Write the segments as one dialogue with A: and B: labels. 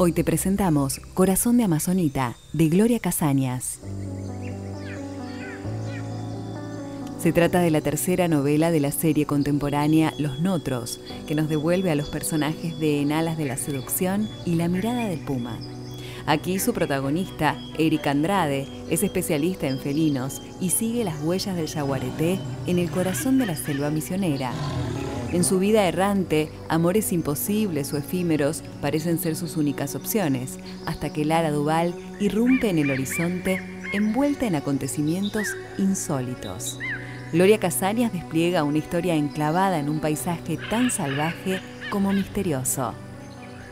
A: Hoy te presentamos Corazón de Amazonita, de Gloria Casañas. Se trata de la tercera novela de la serie contemporánea Los Notros, que nos devuelve a los personajes de En alas de la seducción y La mirada del puma. Aquí su protagonista, Erika Andrade, es especialista en felinos y sigue las huellas del yaguareté en el corazón de la selva misionera. En su vida errante, amores imposibles o efímeros parecen ser sus únicas opciones, hasta que Lara Duval irrumpe en el horizonte envuelta en acontecimientos insólitos. Gloria Casañas despliega una historia enclavada en un paisaje tan salvaje como misterioso.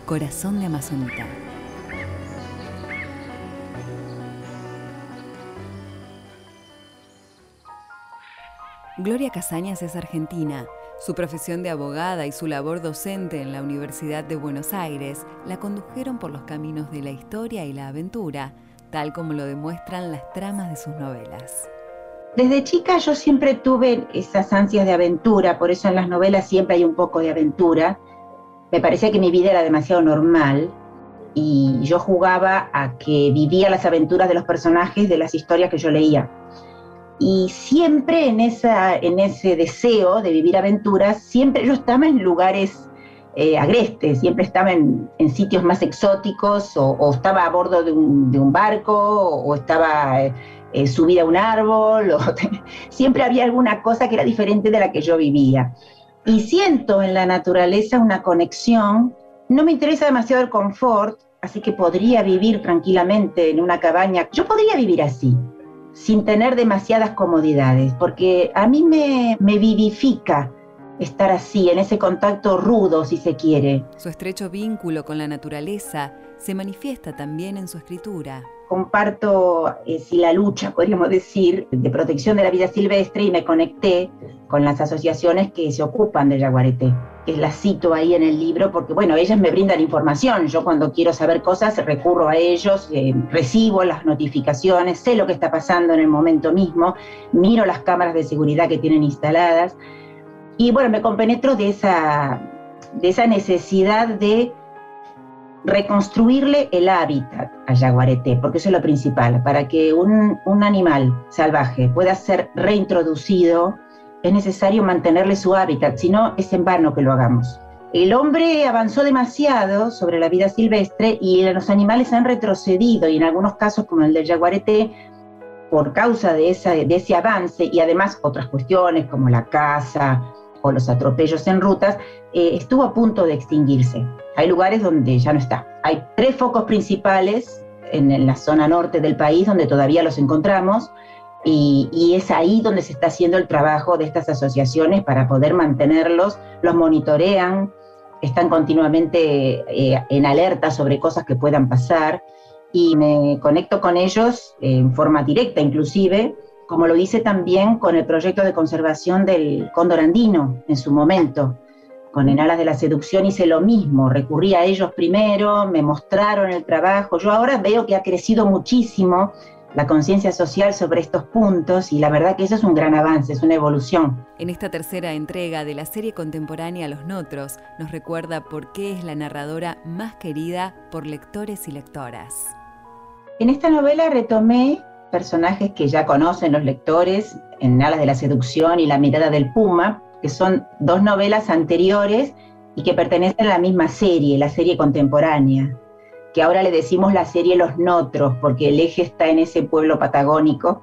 A: Corazón de Amazonita. Gloria Casañas es argentina su profesión de abogada y su labor docente en la Universidad de Buenos Aires la condujeron por los caminos de la historia y la aventura, tal como lo demuestran las tramas de sus novelas.
B: Desde chica yo siempre tuve esas ansias de aventura, por eso en las novelas siempre hay un poco de aventura. Me parecía que mi vida era demasiado normal y yo jugaba a que vivía las aventuras de los personajes de las historias que yo leía. Y siempre en, ese deseo de vivir aventuras, siempre yo estaba en lugares eh, agrestes, siempre estaba en, sitios más exóticos o, estaba a bordo de un, barco o, estaba eh, subida a un árbol, siempre había alguna cosa que era diferente de la que yo vivía. Y siento en la naturaleza una conexión, no me interesa demasiado el confort, así que podría vivir tranquilamente en una cabaña, yo podría vivir así, sin tener demasiadas comodidades, porque a mí me, me vivifica estar así, en ese contacto rudo, si se quiere.
A: Su estrecho vínculo con la naturaleza se manifiesta también en su escritura.
B: Comparto eh, si la lucha, podríamos decir, de protección de la vida silvestre y me conecté con las asociaciones que se ocupan del yaguareté que las cito ahí en el libro, porque bueno, ellas me brindan información. Yo cuando quiero saber cosas recurro a ellos, eh, recibo las notificaciones, sé lo que está pasando en el momento mismo, miro las cámaras de seguridad que tienen instaladas y bueno, me compenetro de esa, de esa necesidad de reconstruirle el hábitat a Yaguareté, porque eso es lo principal, para que un, un animal salvaje pueda ser reintroducido es necesario mantenerle su hábitat, si no es en vano que lo hagamos. El hombre avanzó demasiado sobre la vida silvestre y los animales han retrocedido y en algunos casos como el del jaguarete, por causa de ese avance y además otras cuestiones como la caza o los atropellos en rutas, eh, estuvo a punto de extinguirse. Hay lugares donde ya no está. Hay tres focos principales en la zona norte del país donde todavía los encontramos, y, es ahí donde se está haciendo el trabajo de estas asociaciones para poder mantenerlos, los monitorean, están continuamente eh, en alerta sobre cosas que puedan pasar y me conecto con ellos en forma directa inclusive, como lo hice también con el proyecto de conservación del cóndor andino en su momento. Con En Alas de la Seducción hice lo mismo, recurrí a ellos primero, me mostraron el trabajo. Yo ahora veo que ha crecido muchísimo la conciencia social sobre estos puntos y la verdad que eso es un gran avance, es una evolución.
A: En esta tercera entrega de la serie contemporánea Los Notros nos recuerda por qué es la narradora más querida por lectores y lectoras.
B: En esta novela retomé personajes que ya conocen los lectores, En Alas de la Seducción y La Mirada del Puma, que son dos novelas anteriores y que pertenecen a la misma serie, la serie contemporánea que ahora le decimos la serie Los Notros, porque el eje está en ese pueblo patagónico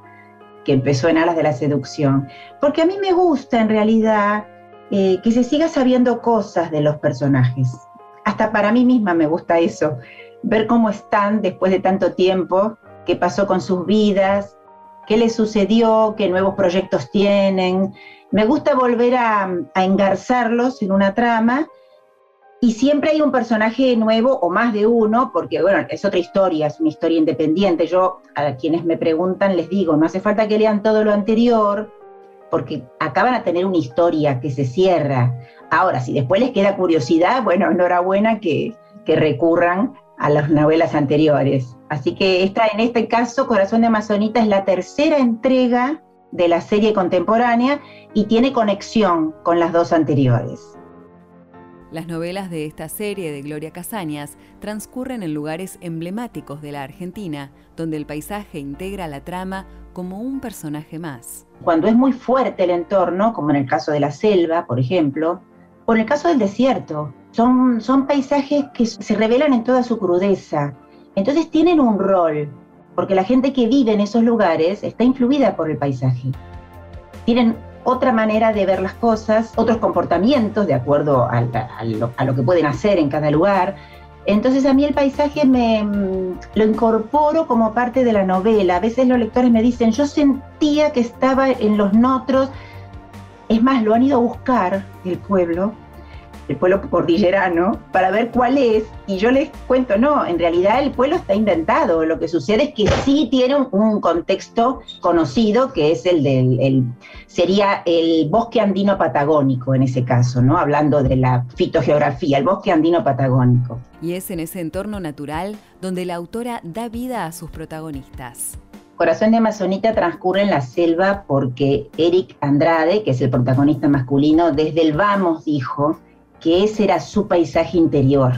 B: que empezó en Alas de la Seducción. Porque a mí me gusta en realidad eh, que se siga sabiendo cosas de los personajes. Hasta para mí misma me gusta eso, ver cómo están después de tanto tiempo, qué pasó con sus vidas, qué les sucedió, qué nuevos proyectos tienen. Me gusta volver a, engarzarlos en una trama y siempre hay un personaje nuevo o más de uno, porque bueno, es otra historia, es una historia independiente. Yo a quienes me preguntan les digo, no hace falta que lean todo lo anterior, porque acaban a tener una historia que se cierra. Ahora, si después les queda curiosidad, bueno, enhorabuena que, que recurran a las novelas anteriores. Así que esta, en este caso, Corazón de Amazonita es la tercera entrega de la serie contemporánea y tiene conexión con las dos anteriores.
A: Las novelas de esta serie de Gloria Casañas transcurren en lugares emblemáticos de la Argentina, donde el paisaje integra la trama como un personaje más.
B: Cuando es muy fuerte el entorno, como en el caso de la selva, por ejemplo, o en el caso del desierto, son, son paisajes que se revelan en toda su crudeza. Entonces tienen un rol, porque la gente que vive en esos lugares está influida por el paisaje. Tienen otra manera de ver las cosas, otros comportamientos de acuerdo a, lo, que pueden hacer en cada lugar. Entonces a mí el paisaje me mm, lo incorporo como parte de la novela. A veces los lectores me dicen, yo sentía que estaba en los notros. Es más, lo han ido a buscar el pueblo el pueblo cordillerano, para ver cuál es, y yo les cuento, no, en realidad el pueblo está inventado, lo que sucede es que sí tiene un, contexto conocido, que es el del, sería el bosque andino patagónico en ese caso, ¿no? Hablando de la fitogeografía, el bosque andino patagónico.
A: Y es en ese entorno natural donde la autora da vida a sus protagonistas.
B: Corazón de Amazonita transcurre en la selva porque Eric Andrade, que es el protagonista masculino, desde el vamos dijo, que ese era su paisaje interior.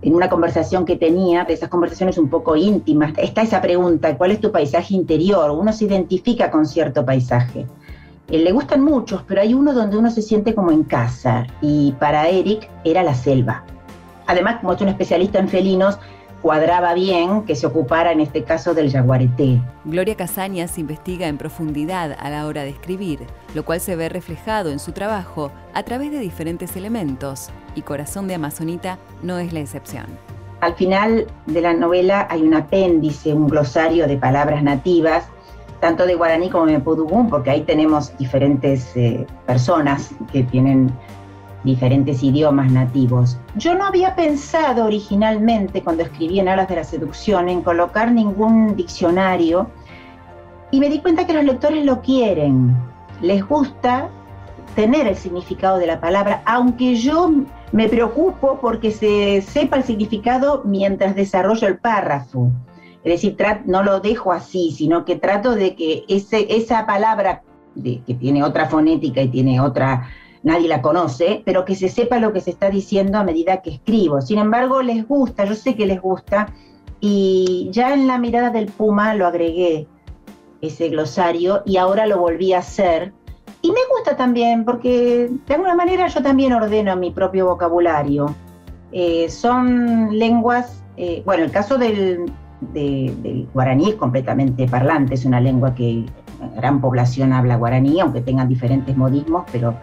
B: En una conversación que tenía, de esas conversaciones un poco íntimas, está esa pregunta, ¿cuál es tu paisaje interior? Uno se identifica con cierto paisaje. Eh, le gustan muchos, pero hay uno donde uno se siente como en casa, y para Eric era la selva. Además, como es un especialista en felinos, cuadraba bien que se ocupara en este caso del jaguareté.
A: Gloria Casañas investiga en profundidad a la hora de escribir, lo cual se ve reflejado en su trabajo a través de diferentes elementos, y Corazón de Amazonita no es la excepción.
B: Al final de la novela hay un apéndice, un glosario de palabras nativas, tanto de guaraní como de pudugún, porque ahí tenemos diferentes eh, personas que tienen diferentes idiomas nativos. Yo no había pensado originalmente cuando escribí en Alas de la Seducción en colocar ningún diccionario y me di cuenta que los lectores lo quieren, les gusta tener el significado de la palabra, aunque yo me preocupo porque se sepa el significado mientras desarrollo el párrafo. Es decir, no lo dejo así, sino que trato de que ese, esa palabra que tiene otra fonética y tiene otra nadie la conoce, pero que se sepa lo que se está diciendo a medida que escribo. Sin embargo, les gusta, yo sé que les gusta, y ya en la mirada del Puma lo agregué, ese glosario, y ahora lo volví a hacer. Y me gusta también, porque de alguna manera yo también ordeno mi propio vocabulario. Eh, son lenguas, eh, bueno, el caso del, del guaraní es completamente parlante, es una lengua que gran población habla guaraní, aunque tengan diferentes modismos, pero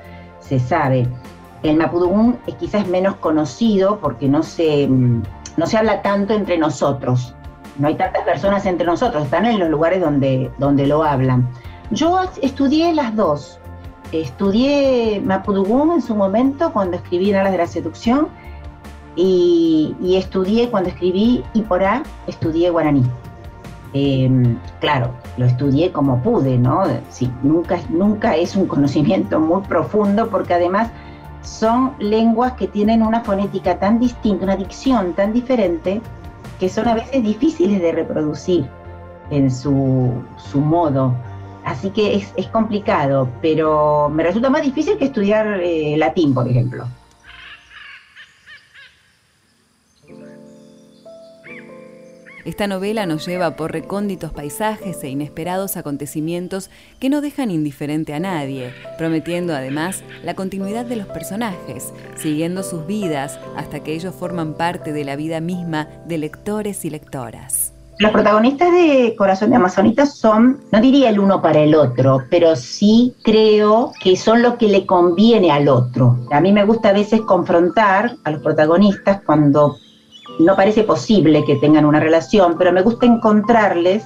B: se sabe. El mapudungún es quizás menos conocido porque no se, mm, no se habla tanto entre nosotros. No hay tantas personas entre nosotros, están en los lugares donde, donde lo hablan. Yo estudié las dos. Estudié mapudungún en su momento cuando escribí en de la Seducción y, y estudié cuando escribí Iporá, estudié guaraní. Em, claro, lo estudié como pude, ¿no? Sí, nunca, nunca es un conocimiento muy profundo porque además son lenguas que tienen una fonética tan distinta, una dicción tan diferente, que son a veces difíciles de reproducir en su, modo. Así que es, complicado, pero me resulta más difícil que estudiar eh, latín, por ejemplo.
A: Esta novela nos lleva por recónditos paisajes e inesperados acontecimientos que no dejan indiferente a nadie, prometiendo además la continuidad de los personajes, siguiendo sus vidas hasta que ellos forman parte de la vida misma de lectores y lectoras.
B: Los protagonistas de Corazón de Amazonita son, no diría el uno para el otro, pero sí creo que son lo que le conviene al otro. A mí me gusta a veces confrontar a los protagonistas cuando no parece posible que tengan una relación, pero me gusta encontrarles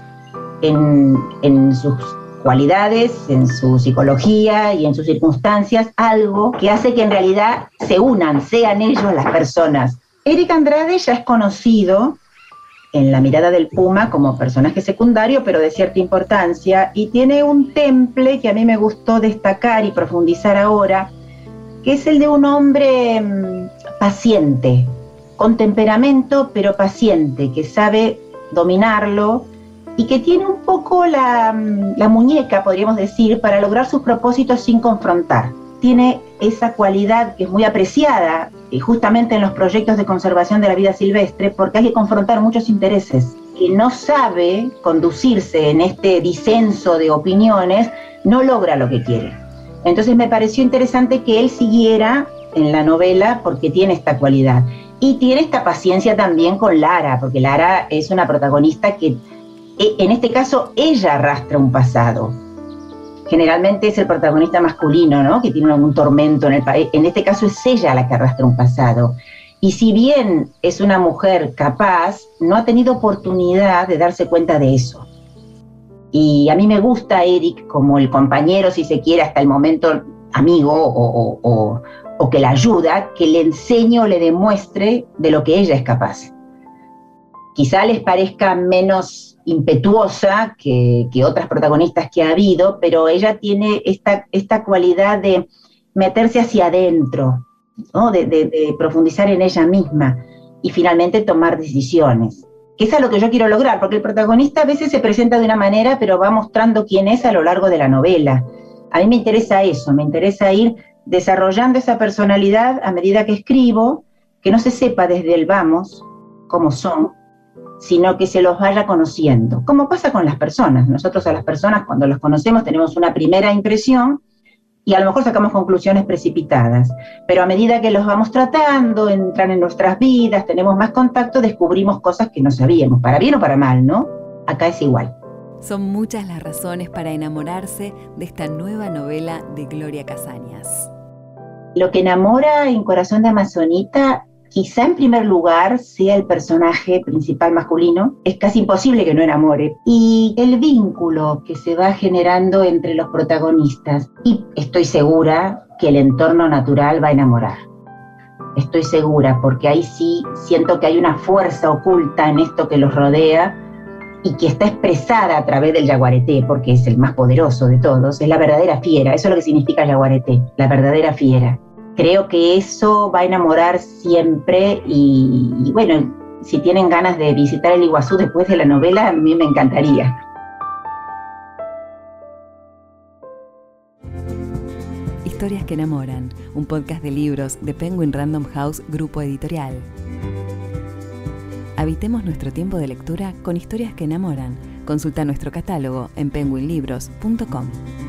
B: en, sus cualidades, en su psicología y en sus circunstancias, algo que hace que en realidad se unan, sean ellos las personas. Eric Andrade ya es conocido en la mirada del Puma como personaje secundario, pero de cierta importancia, y tiene un temple que a mí me gustó destacar y profundizar ahora, que es el de un hombre mm, paciente, con temperamento, pero paciente, que sabe dominarlo y que tiene un poco la, mm, la muñeca, podríamos decir, para lograr sus propósitos sin confrontar. Tiene esa cualidad que es muy apreciada eh, justamente en los proyectos de conservación de la vida silvestre, porque hay que confrontar muchos intereses. Que no sabe conducirse en este disenso de opiniones, no logra lo que quiere. Entonces me pareció interesante que él siguiera en la novela porque tiene esta cualidad. Y tiene esta paciencia también con Lara, porque Lara es una protagonista que e, en este caso ella arrastra un pasado generalmente es el protagonista masculino, ¿no? Que tiene algún tormento en el país. En este caso es ella la que arrastra un pasado. Y si bien es una mujer capaz, no ha tenido oportunidad de darse cuenta de eso. Y a mí me gusta Eric como el compañero, si se quiere, hasta el momento amigo o, que la ayuda, que le enseñe o le demuestre de lo que ella es capaz. Quizá les parezca menos impetuosa que, otras protagonistas que ha habido, pero ella tiene esta, esta cualidad de meterse hacia adentro, de, profundizar en ella misma y finalmente tomar decisiones. Que es lo que yo quiero lograr, porque el protagonista a veces se presenta de una manera, pero va mostrando quién es a lo largo de la novela. A mí me interesa eso, me interesa ir desarrollando esa personalidad a medida que escribo, que no se sepa desde el vamos cómo son, sino que se los vaya conociendo, como pasa con las personas. Nosotros a las personas cuando las conocemos tenemos una primera impresión y a lo mejor sacamos conclusiones precipitadas, pero a medida que los vamos tratando, entran en nuestras vidas, tenemos más contacto, descubrimos cosas que no sabíamos, para bien o para mal, ¿no? Acá es igual.
A: Son muchas las razones para enamorarse de esta nueva novela de Gloria Casañas.
B: Lo que enamora en Corazón de Amazonita quizá en primer lugar sea el personaje principal masculino, es casi imposible que no enamore, y el vínculo que se va generando entre los protagonistas. Y estoy segura que el entorno natural va a enamorar. Estoy segura, porque ahí sí siento que hay una fuerza oculta en esto que los rodea y que está expresada a través del yaguareté, porque es el más poderoso de todos, es la verdadera fiera, eso es lo que significa yaguareté, la verdadera fiera creo que eso va a enamorar siempre y, bueno, si tienen ganas de visitar el Iguazú después de la novela, a mí me encantaría.
A: Historias que enamoran, un podcast de libros de Penguin Random House Grupo Editorial. Habitemos nuestro tiempo de lectura con historias que enamoran. Consulta nuestro catálogo en penguinlibros.com.